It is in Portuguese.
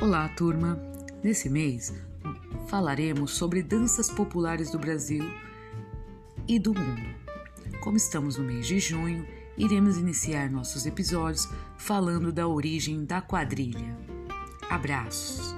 Olá, turma! Nesse mês falaremos sobre danças populares do Brasil e do mundo. Como estamos no mês de junho, iremos iniciar nossos episódios falando da origem da quadrilha. Abraços!